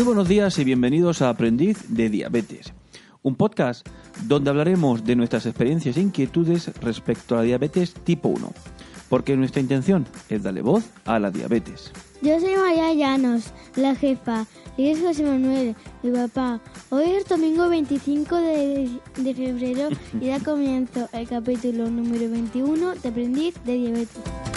Muy buenos días y bienvenidos a Aprendiz de Diabetes, un podcast donde hablaremos de nuestras experiencias e inquietudes respecto a la diabetes tipo 1, porque nuestra intención es darle voz a la diabetes. Yo soy María Llanos, la jefa, y es José Manuel, mi papá. Hoy es domingo 25 de, de febrero y da comienzo el capítulo número 21 de Aprendiz de Diabetes.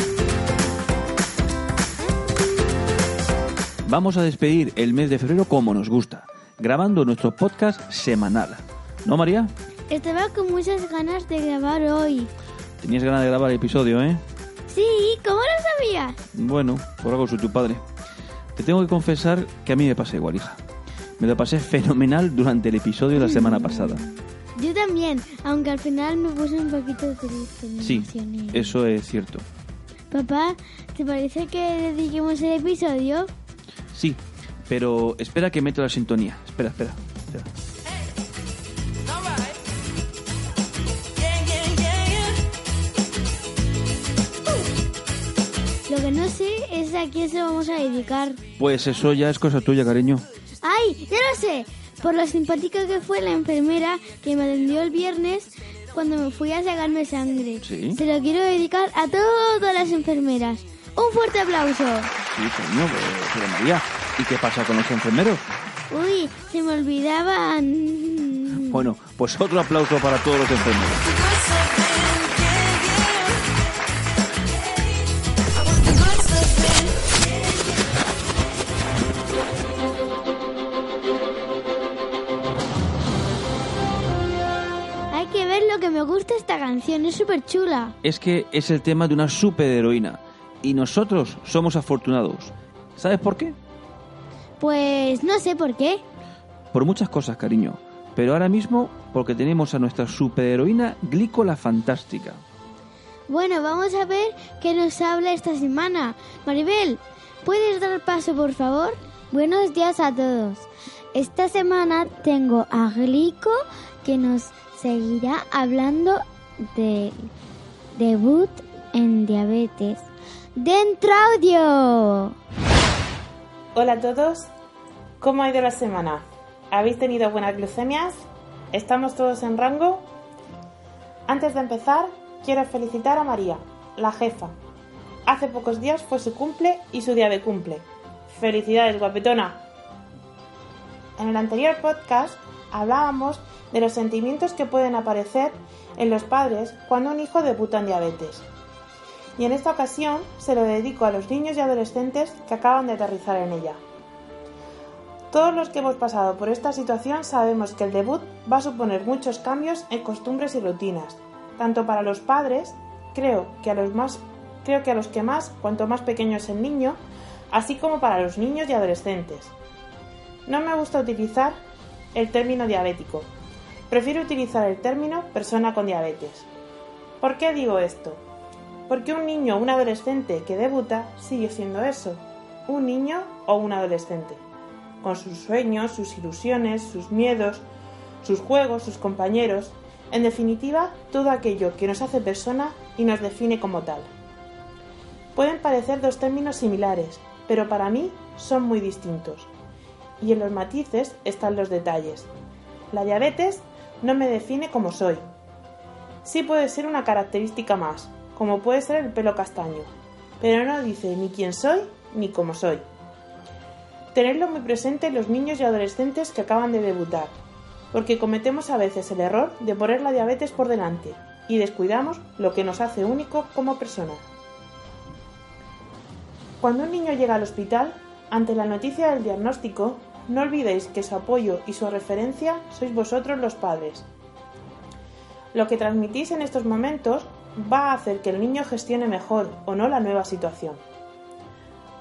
Vamos a despedir el mes de febrero como nos gusta, grabando nuestro podcast semanal. ¿No, María? Estaba con muchas ganas de grabar hoy. Tenías ganas de grabar el episodio, ¿eh? Sí, ¿cómo lo sabías? Bueno, por algo soy tu padre. Te tengo que confesar que a mí me pasa igual, hija. Me lo pasé fenomenal durante el episodio de la semana pasada. Yo también, aunque al final me puse un poquito triste. me Sí, emocioné. eso es cierto. Papá, ¿te parece que dediquemos el episodio? Sí, pero espera que meto la sintonía. Espera, espera. espera. Lo que no sé es a quién se lo vamos a dedicar. Pues eso ya es cosa tuya, cariño. ¡Ay! ¡Ya lo sé! Por lo simpática que fue la enfermera que me atendió el viernes cuando me fui a sacarme sangre. Sí. Se lo quiero dedicar a todas las enfermeras. ¡Un fuerte aplauso! Sí, coño, pero, pero María, ¿y qué pasa con los enfermeros? Uy, se me olvidaban. Bueno, pues otro aplauso para todos los enfermeros. Hay que ver lo que me gusta esta canción, es súper chula. Es que es el tema de una superheroína y nosotros somos afortunados. ¿Sabes por qué? Pues no sé por qué. Por muchas cosas, cariño. Pero ahora mismo porque tenemos a nuestra superheroína Glícola Fantástica. Bueno, vamos a ver qué nos habla esta semana. Maribel, ¿puedes dar paso, por favor? Buenos días a todos. Esta semana tengo a Glico que nos seguirá hablando de debut en diabetes. ¡Dentro audio! Hola a todos, ¿cómo ha ido la semana? ¿Habéis tenido buenas glucemias? ¿Estamos todos en rango? Antes de empezar, quiero felicitar a María, la jefa. Hace pocos días fue su cumple y su día de cumple. ¡Felicidades, guapetona! En el anterior podcast hablábamos de los sentimientos que pueden aparecer en los padres cuando un hijo debuta en diabetes. Y en esta ocasión se lo dedico a los niños y adolescentes que acaban de aterrizar en ella. Todos los que hemos pasado por esta situación sabemos que el debut va a suponer muchos cambios en costumbres y rutinas, tanto para los padres, creo que a los más creo que a los que más, cuanto más pequeño es el niño, así como para los niños y adolescentes. No me gusta utilizar el término diabético. Prefiero utilizar el término persona con diabetes. ¿Por qué digo esto? Porque un niño o un adolescente que debuta sigue siendo eso, un niño o un adolescente, con sus sueños, sus ilusiones, sus miedos, sus juegos, sus compañeros, en definitiva, todo aquello que nos hace persona y nos define como tal. Pueden parecer dos términos similares, pero para mí son muy distintos. Y en los matices están los detalles. La diabetes no me define como soy. Sí puede ser una característica más, como puede ser el pelo castaño, pero no dice ni quién soy ni cómo soy. Tenerlo muy presente en los niños y adolescentes que acaban de debutar, porque cometemos a veces el error de poner la diabetes por delante y descuidamos lo que nos hace único como persona. Cuando un niño llega al hospital, ante la noticia del diagnóstico, no olvidéis que su apoyo y su referencia sois vosotros los padres. Lo que transmitís en estos momentos va a hacer que el niño gestione mejor o no la nueva situación.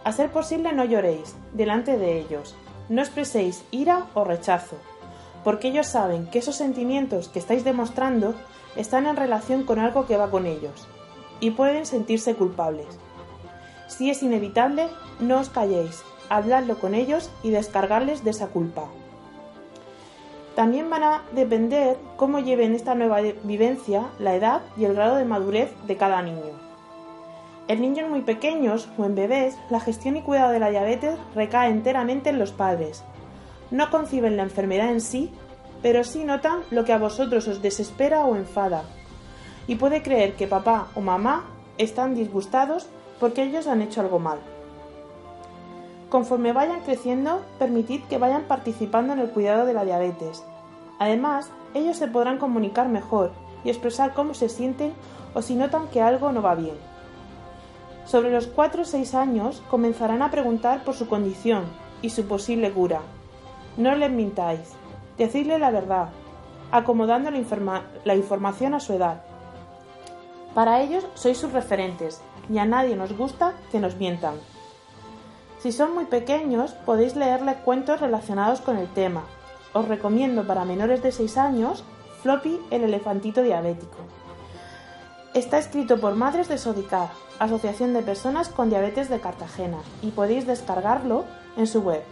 A ser posible no lloréis delante de ellos, no expreséis ira o rechazo, porque ellos saben que esos sentimientos que estáis demostrando están en relación con algo que va con ellos, y pueden sentirse culpables. Si es inevitable, no os calléis, habladlo con ellos y descargarles de esa culpa. También van a depender cómo lleven esta nueva vivencia, la edad y el grado de madurez de cada niño. En niños muy pequeños o en bebés, la gestión y cuidado de la diabetes recae enteramente en los padres. No conciben la enfermedad en sí, pero sí notan lo que a vosotros os desespera o enfada. Y puede creer que papá o mamá están disgustados porque ellos han hecho algo mal. Conforme vayan creciendo, permitid que vayan participando en el cuidado de la diabetes. Además, ellos se podrán comunicar mejor y expresar cómo se sienten o si notan que algo no va bien. Sobre los 4 o 6 años comenzarán a preguntar por su condición y su posible cura. No les mintáis, decidle la verdad, acomodando la, la información a su edad. Para ellos sois sus referentes y a nadie nos gusta que nos mientan. Si son muy pequeños, podéis leerle cuentos relacionados con el tema. Os recomiendo para menores de 6 años Floppy el elefantito diabético. Está escrito por Madres de Sodicar, Asociación de Personas con Diabetes de Cartagena, y podéis descargarlo en su web.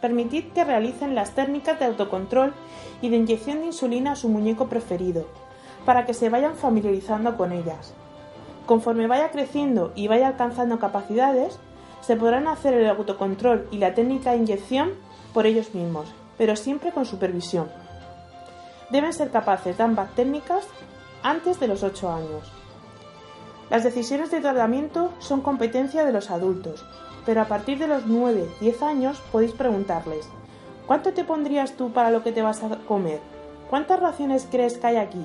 Permitid que realicen las técnicas de autocontrol y de inyección de insulina a su muñeco preferido, para que se vayan familiarizando con ellas. Conforme vaya creciendo y vaya alcanzando capacidades, se podrán hacer el autocontrol y la técnica de inyección por ellos mismos, pero siempre con supervisión. Deben ser capaces de ambas técnicas antes de los 8 años. Las decisiones de tratamiento son competencia de los adultos, pero a partir de los 9-10 años podéis preguntarles, ¿cuánto te pondrías tú para lo que te vas a comer? ¿Cuántas raciones crees que hay aquí?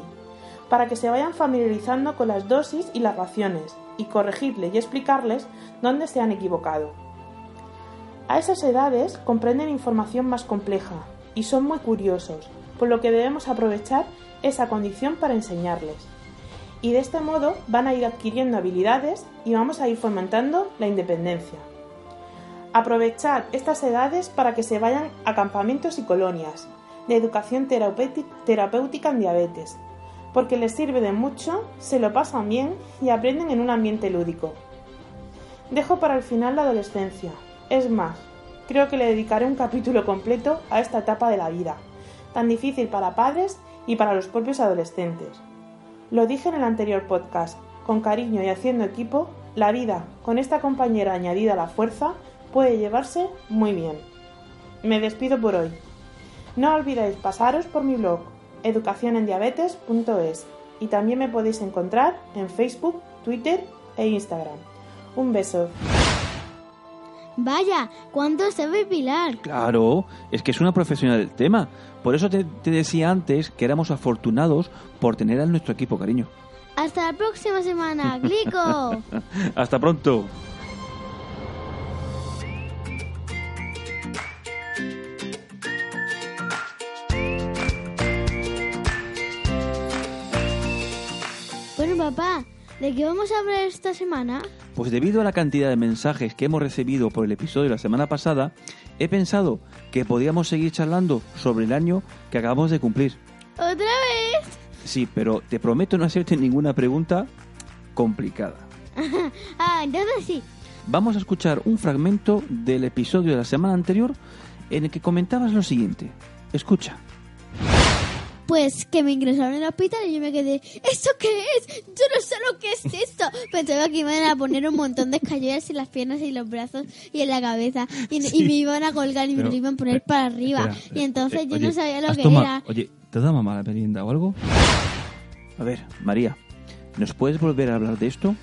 Para que se vayan familiarizando con las dosis y las raciones, y corregirles y explicarles dónde se han equivocado. A esas edades comprenden información más compleja y son muy curiosos, por lo que debemos aprovechar esa condición para enseñarles. Y de este modo van a ir adquiriendo habilidades y vamos a ir fomentando la independencia. Aprovechar estas edades para que se vayan a campamentos y colonias de educación terapéutica en diabetes, porque les sirve de mucho, se lo pasan bien y aprenden en un ambiente lúdico. Dejo para el final la adolescencia. Es más, creo que le dedicaré un capítulo completo a esta etapa de la vida, tan difícil para padres y para los propios adolescentes. Lo dije en el anterior podcast, con cariño y haciendo equipo, la vida, con esta compañera añadida a la fuerza, puede llevarse muy bien. Me despido por hoy. No olvidéis pasaros por mi blog educacionendiabetes.es y también me podéis encontrar en Facebook, Twitter e Instagram. Un beso. Vaya, ¿cuánto sabe Pilar? Claro, es que es una profesional del tema. Por eso te, te decía antes que éramos afortunados por tener a nuestro equipo, cariño. Hasta la próxima semana, Glico. Hasta pronto. Papá, ¿de qué vamos a hablar esta semana? Pues debido a la cantidad de mensajes que hemos recibido por el episodio de la semana pasada, he pensado que podíamos seguir charlando sobre el año que acabamos de cumplir. ¿Otra vez? Sí, pero te prometo no hacerte ninguna pregunta complicada. ah, entonces sí. Vamos a escuchar un fragmento del episodio de la semana anterior en el que comentabas lo siguiente. Escucha. Pues que me ingresaron en el hospital y yo me quedé, ¿esto qué es? Yo no sé lo que es esto. Pensaba que iban a poner un montón de escalleras en las piernas y los brazos y en la cabeza y, y me iban a colgar y me lo iban a poner para arriba. Espera, y entonces Eh, yo oye, no sabía lo ¿has que toma- era. Oye, ¿te da mamá la merienda o algo? A ver, María, ¿nos puedes volver a hablar de esto?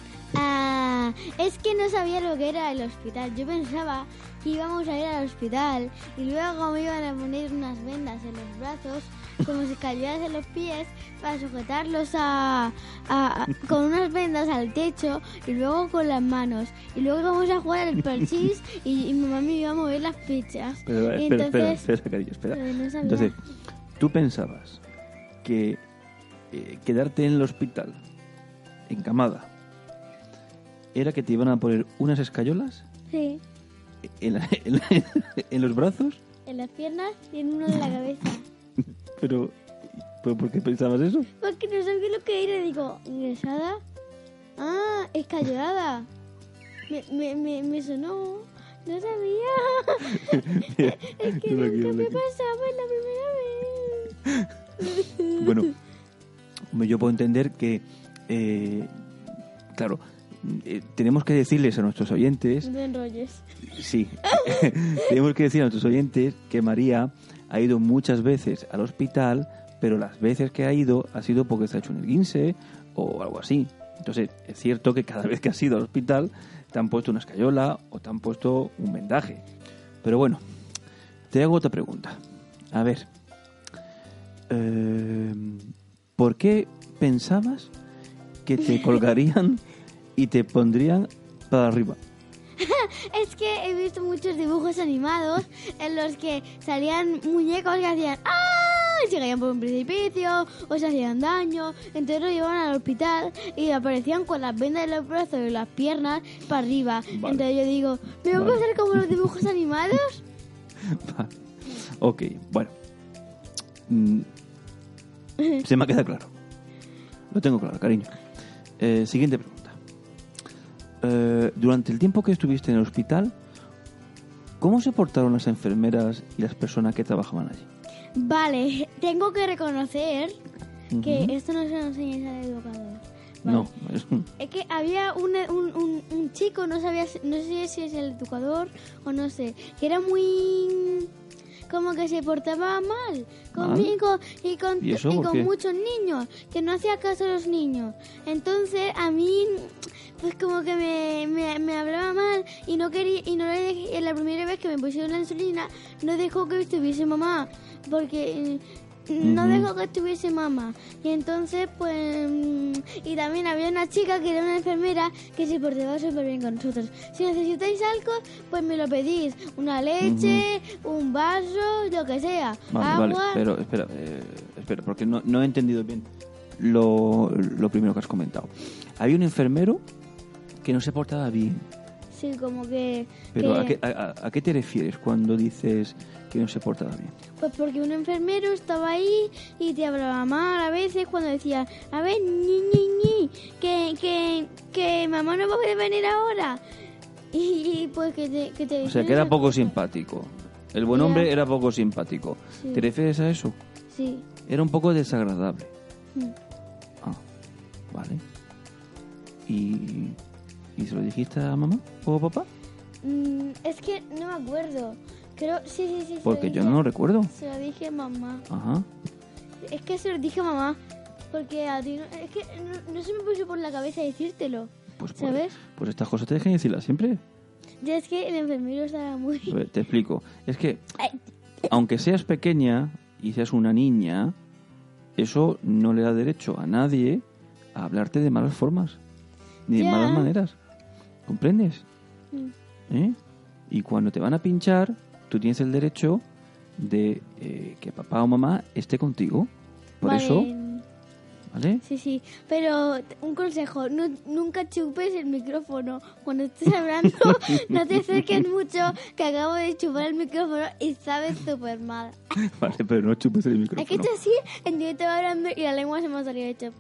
Es que no sabía lo que era el hospital. Yo pensaba que íbamos a ir al hospital y luego me iban a poner unas vendas en los brazos, como si cayeras en los pies, para sujetarlos a, a- a- con unas vendas al techo y luego con las manos. Y luego íbamos a jugar al parchís y, y mamá me iba a mover las fichas. Pero, espera, entonces, espera, cariño, espera. no. Entonces, ¿tú pensabas que eh, quedarte en el hospital encamada, era que te iban a poner unas escayolas Sí. en, la- en la- en los brazos, En las piernas y en uno de la cabeza. pero, pero ¿por qué pensabas eso? Porque no sabía lo que era. Digo, ¿ingresada? Ah, escayolada. Me, me, me, me sonó. No sabía. es que nunca me pasaba en la primera vez. Bueno, hombre, yo puedo entender que, eh, claro, eh, tenemos que decirles a nuestros oyentes, No enrolles. sí, tenemos que decir a nuestros oyentes que María ha ido muchas veces al hospital, pero las veces que ha ido ha sido porque se ha hecho un esguince o algo así. Entonces, es cierto que cada vez que has ido al hospital te han puesto una escayola o te han puesto un vendaje. Pero bueno, te hago otra pregunta. A ver, eh, ¿por qué pensabas que te colgarían y te pondrían para arriba? Es que he visto muchos dibujos animados en los que salían muñecos que hacían ¡Ah! y se caían por un precipicio o se hacían daño. Entonces lo llevaban al hospital y aparecían con las vendas de los brazos y las piernas para arriba. Vale. Entonces yo digo, ¿me va a pasar como los dibujos animados? Vale. ok, bueno. Mm, Se me queda claro. Lo tengo claro, cariño. Eh, siguiente pregunta. Eh, durante el tiempo que estuviste en el hospital, ¿cómo se portaron las enfermeras y las personas que trabajaban allí? Vale, tengo que reconocer que esto no se lo enseñáis al educador. Vale. No, es- que había un, un, un, un chico, no sabía, no sé si es el educador o no sé, que era muy como que se portaba mal conmigo y con, ¿Y eso con muchos niños, que no hacía caso a los niños. Entonces a mí pues como que me, me, me hablaba mal y no quería y no le dejé, la primera vez que me pusieron la insulina no dejó que estuviese mamá porque eh, no dejó que estuviese mamá. Y entonces pues mm, y también había una chica que era una enfermera que se portaba súper bien con nosotros. Si necesitáis algo pues me lo pedís. Una leche un vaso lo que sea. Vale, agua. vale, pero espera, eh, espera, porque no, no he entendido bien lo, lo primero que has comentado. Había un enfermero que no se portaba bien, sí como que, pero que- ¿a, qué, a- qué te refieres cuando dices que no se portaba bien? Pues porque un enfermero estaba ahí y te hablaba mal a veces cuando decía, a ver, ñi, ñi, ñi, que, que, que mamá no va a poder venir ahora. Y, y, pues que te, que te O sea, que era poco simpático. El buen hombre era poco simpático. Sí. ¿Te refieres a eso? Sí. Era un poco desagradable. Mm. Ah, vale. ¿Y, ¿Y se lo dijiste a mamá o a papá? Mm, es que no me acuerdo. Creo, sí, sí, sí. Porque yo dije- no lo recuerdo. Se lo dije a mamá. Ajá. Es que se lo dije a mamá. Porque a ti no, es que no, no se me puso por la cabeza decírtelo. Pues, pues, ¿Sabes? pues estas cosas te dejan decirlas siempre. Ya es que el enfermero estaba muy... A ver, te explico. Es que, Ay. aunque seas pequeña y seas una niña, eso no le da derecho a nadie a hablarte de malas formas, ni de malas maneras. ¿Comprendes? Mm. ¿Eh? Y cuando te van a pinchar, tú tienes el derecho de eh, que papá o mamá esté contigo. Por Vale. eso, ¿vale? Sí, sí, pero un consejo, no- nunca chupes el micrófono. Cuando estés hablando, no te acerques mucho, que acabo de chupar el micrófono y sabes súper mal. Vale, pero no chupes el Hay que micrófono. hecho así, en directo hablando y la lengua se me ha salido hecho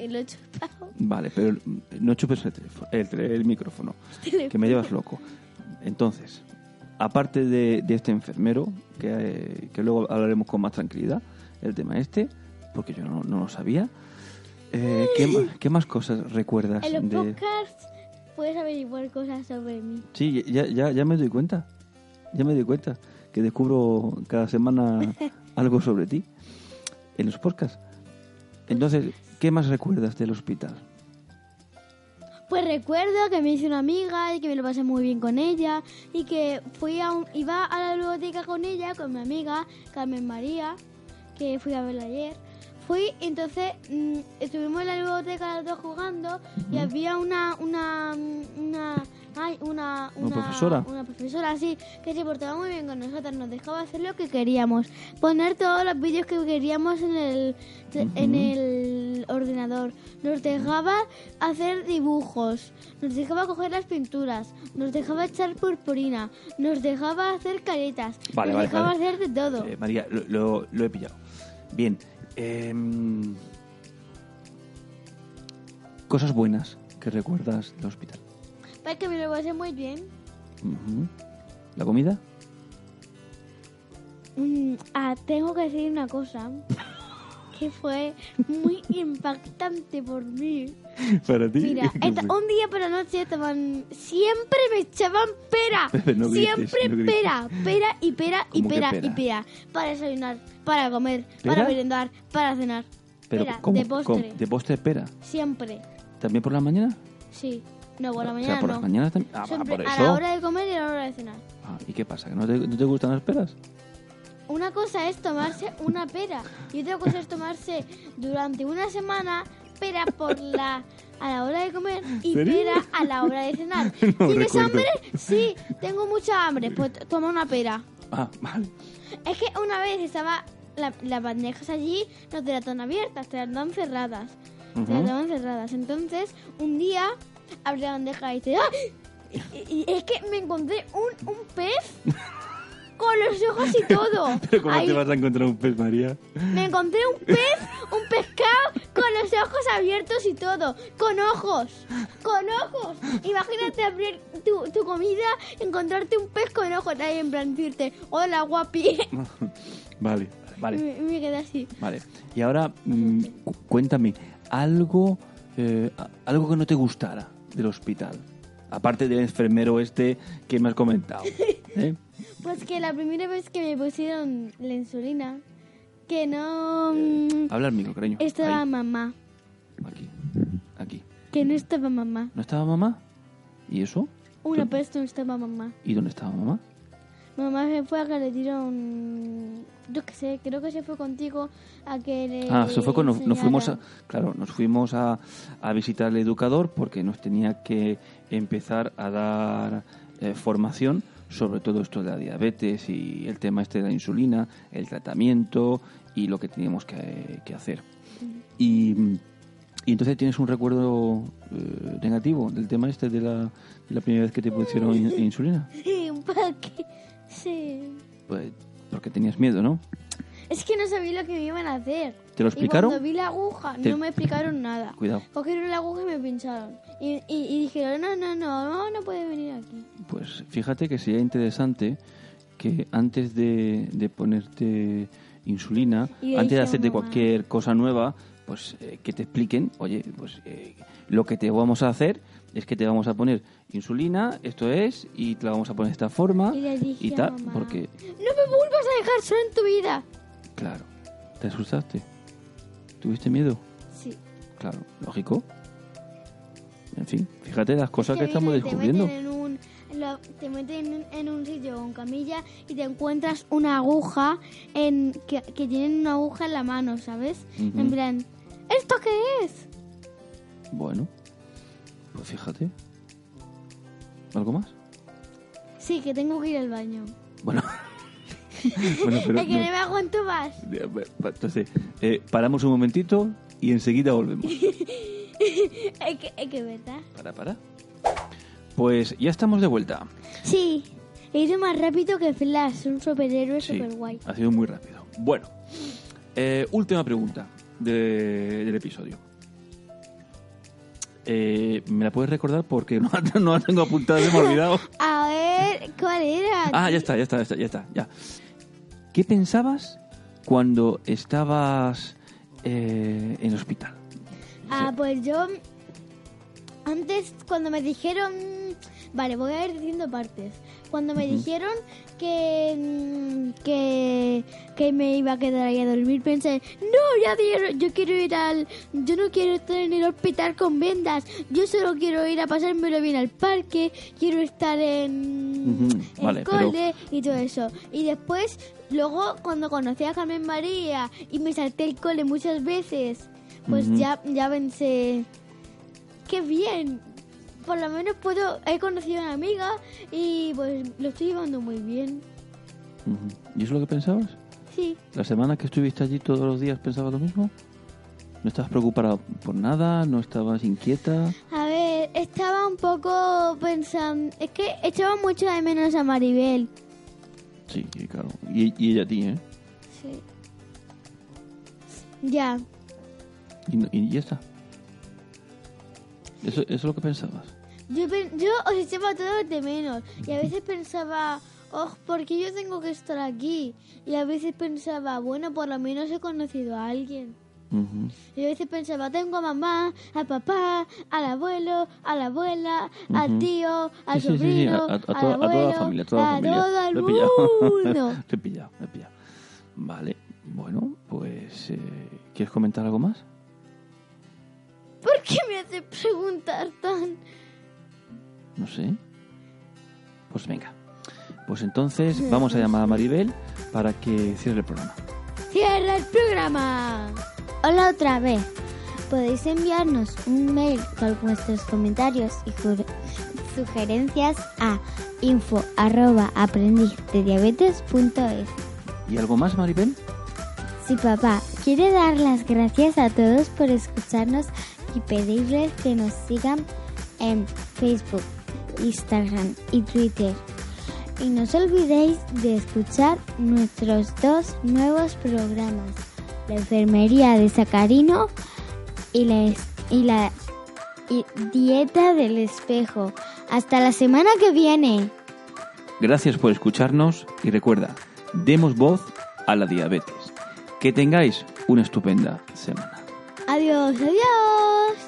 y lo he chupado. Vale, pero no chupes el, teléfono- el, el micrófono, que me llevas loco. Entonces, aparte de, de este enfermero, que, eh, que luego hablaremos con más tranquilidad, el tema este, porque yo no, no lo sabía, eh, ¿qué, más cosas recuerdas En los de...? podcasts puedes averiguar cosas sobre mí. Sí, ya, ya, ya me doy cuenta, ya me doy cuenta, que descubro cada semana algo sobre ti en los podcasts. Entonces, ¿qué más recuerdas del hospital? Pues recuerdo que me hice una amiga y que me lo pasé muy bien con ella y que fui a un- iba a la biblioteca con ella, con mi amiga Carmen María, que fui a verla ayer. Fui, entonces mm, estuvimos en la biblioteca los dos jugando y había una, una, una, ah, may- una, ¿Una profesora? Una profesora, sí, que se portaba muy bien con nosotros. Nos dejaba hacer lo que queríamos. Poner todos los vídeos que queríamos en el, en el ordenador. Nos dejaba hacer dibujos. Nos dejaba coger las pinturas. Nos dejaba echar purpurina. Nos dejaba hacer caretas. Vale, nos vale, dejaba vale. hacer de todo. Eh, María, lo, lo- lo he pillado. Bien. Em, cosas buenas que recuerdas del hospital. Para que me lo pasé muy bien. ¿La comida? Mm, ah, tengo que decir una cosa que fue muy impactante por mí. Para ti. Mira, ¿qué esta- un día por la noche estaban siempre me echaban pera, No grites, siempre no pera, pera y pera y ¿Cómo que pera, pera? y pera para desayunar, para comer, ¿Pera? para merendar, para cenar. Pero, pera, ¿cómo? de postre, ¿Cómo? ¿De postre pera? siempre, ¿También por la mañana? sí. No, por la o mañana sea, por no. las mañanas también. Ah, Siempre por a eso. la hora de comer y a la hora de cenar. Ah, ¿Y qué pasa? ¿Que no te, no te gustan las peras? Una cosa es tomarse una pera y otra cosa es tomarse durante una semana pera por la a la hora de comer y ¿Serio? pera a la hora de cenar. No ¿Tienes recuerdo. hambre? Sí, tengo mucha hambre. Pues toma una pera. Ah, vale. Es que una vez estaba la- las bandejas allí, no te las dan abiertas, te las dan cerradas. Te las daban cerradas. Entonces, un día abre la bandeja y dice, ¡ah! Y, y es que me encontré un, un pez con los ojos y todo. Pero ¿cómo Ahí. te vas a encontrar un pez, María? Me encontré un pez, un pescado con los ojos abiertos y todo, con ojos, con ojos. Imagínate abrir tu, tu comida, encontrarte un pez con ojos ahí en plan decirte, hola guapi. Vale, vale. Me, me quedé así. Vale. Y ahora, mm, cu- cuéntame, algo, eh, algo que no te gustara del hospital. Aparte del enfermero este que me has comentado. ¿eh? Pues que la primera vez que me pusieron la insulina, que no mm, Habla al micro, cariño. estaba Ahí, mamá, aquí, aquí. que no estaba mamá. ¿No estaba mamá? ¿Y eso? Una vez no estaba mamá. ¿Y dónde estaba mamá? Mamá se fue a que le dieron, yo qué sé, creo que se fue contigo a que le Ah, se fue con, nos, nos fuimos a, claro, nos fuimos a, a visitar al educador porque nos tenía que empezar a dar eh, formación sobre todo esto de la diabetes y el tema este de la insulina, el tratamiento y lo que teníamos que, que hacer. Y, y entonces tienes un recuerdo eh, negativo del tema este de la, de la primera vez que te pusieron in- insulina. Sí, un paquete. Sí. Pues porque tenías miedo, ¿no? Es que no sabía lo que me iban a hacer. ¿Te lo explicaron? Y cuando vi la aguja, Te- no me explicaron nada. Cuidado. Cogieron la aguja y me pincharon. Y, y, y dijeron, no, no, no, no, no puede venir aquí. Pues fíjate que sería interesante que antes de, de ponerte insulina, antes de a hacerte mamá. cualquier cosa nueva, pues eh, que te expliquen, oye, pues eh, lo que te vamos a hacer es que te vamos a poner insulina, esto es, y te la vamos a poner de esta forma Y le dije y a tal, mamá, porque, No me vuelvas a dejar solo en tu vida. claro, te asustaste, tuviste miedo, Sí. claro, lógico. En fin, fíjate las cosas Es que, estamos descubriendo. Lo- te meten en, un- en un sitio con camilla y te encuentras una aguja en que, que tienen una aguja en la mano, ¿sabes? Ujú. En plan, ¿esto qué es? Bueno, pues fíjate. ¿Algo más? Sí, que tengo que ir al baño. Bueno, bueno pero es que no. me aguanto más. Entonces, eh, paramos un momentito y enseguida volvemos. Es que, es que, ¿verdad? Para, para. Pues ya estamos de vuelta. Sí, he ido más rápido que Flash, un superhéroe Sí, super guay. ha sido muy rápido. Bueno, eh, última pregunta de- del episodio. Eh, ¿Me la puedes recordar? Porque no, no la tengo apuntada, se me ha olvidado. A ver, ¿cuál era? Ah, ya está, ya está, ya está, ya está, ya. ¿Qué pensabas cuando estabas eh, en el hospital? Ah, pues yo antes cuando me dijeron, vale, voy a ir diciendo partes. Cuando me dijeron que, mm, que que me iba a quedar ahí a dormir, pensé, no, ya dieron, yo quiero ir al, yo no quiero estar en el hospital con vendas, yo solo quiero ir a pasármelo bien al parque, quiero estar en Ujú, el vale, cole y todo eso. Y después, luego cuando conocí a Carmen María y me salté el cole muchas veces, pues ya, ya pensé, qué bien, por lo menos puedo, he conocido a una amiga y pues lo estoy llevando muy bien. ¿Y eso es lo que pensabas? Sí. ¿La semana que estuviste allí todos los días pensabas lo mismo? ¿No estabas preocupada por nada? ¿No estabas inquieta? A ver, estaba un poco pensando, es que echaba mucho de menos a Maribel. Sí, claro. Y, y ella a ti, ¿eh? Sí. Ya. Y, y ya está. Eso, eso es lo que pensabas. Yo, yo os echaba a todos de menos y a veces pensaba, oh, ¿por qué yo tengo que estar aquí? Y a veces pensaba, bueno, por lo menos he conocido a alguien. Ujú. Y a veces pensaba, tengo a mamá, a papá, al abuelo, a la abuela, al Ujú. tío, al Sí, sí, sí, sí, sobrino, a, a- a al toda, a toda la abuelo, familia, a la familia. todo el Lo he pillado. mundo. Lo he pillado, lo he pillado. Vale, bueno, pues... eh, ¿Quieres comentar algo más? ¿Por qué me hace preguntar tan...? No sé. Pues venga. Pues entonces vamos a llamar a Maribel para que cierre el programa. ¡Cierra el programa! Hola otra vez. Podéis enviarnos un mail con vuestros comentarios y sugerencias a info arroba aprendizdediabetes.es. ¿Y algo más, Maribel? Si papá quiere dar las gracias a todos por escucharnos y pedirles que nos sigan en Facebook, Instagram y Twitter. Y no os olvidéis de escuchar nuestros dos nuevos programas, la enfermería de Sacarino y la, y la dieta del espejo. Hasta la semana que viene. Gracias por escucharnos y recuerda, demos voz a la diabetes. Que tengáis una estupenda semana. Adiós, adiós.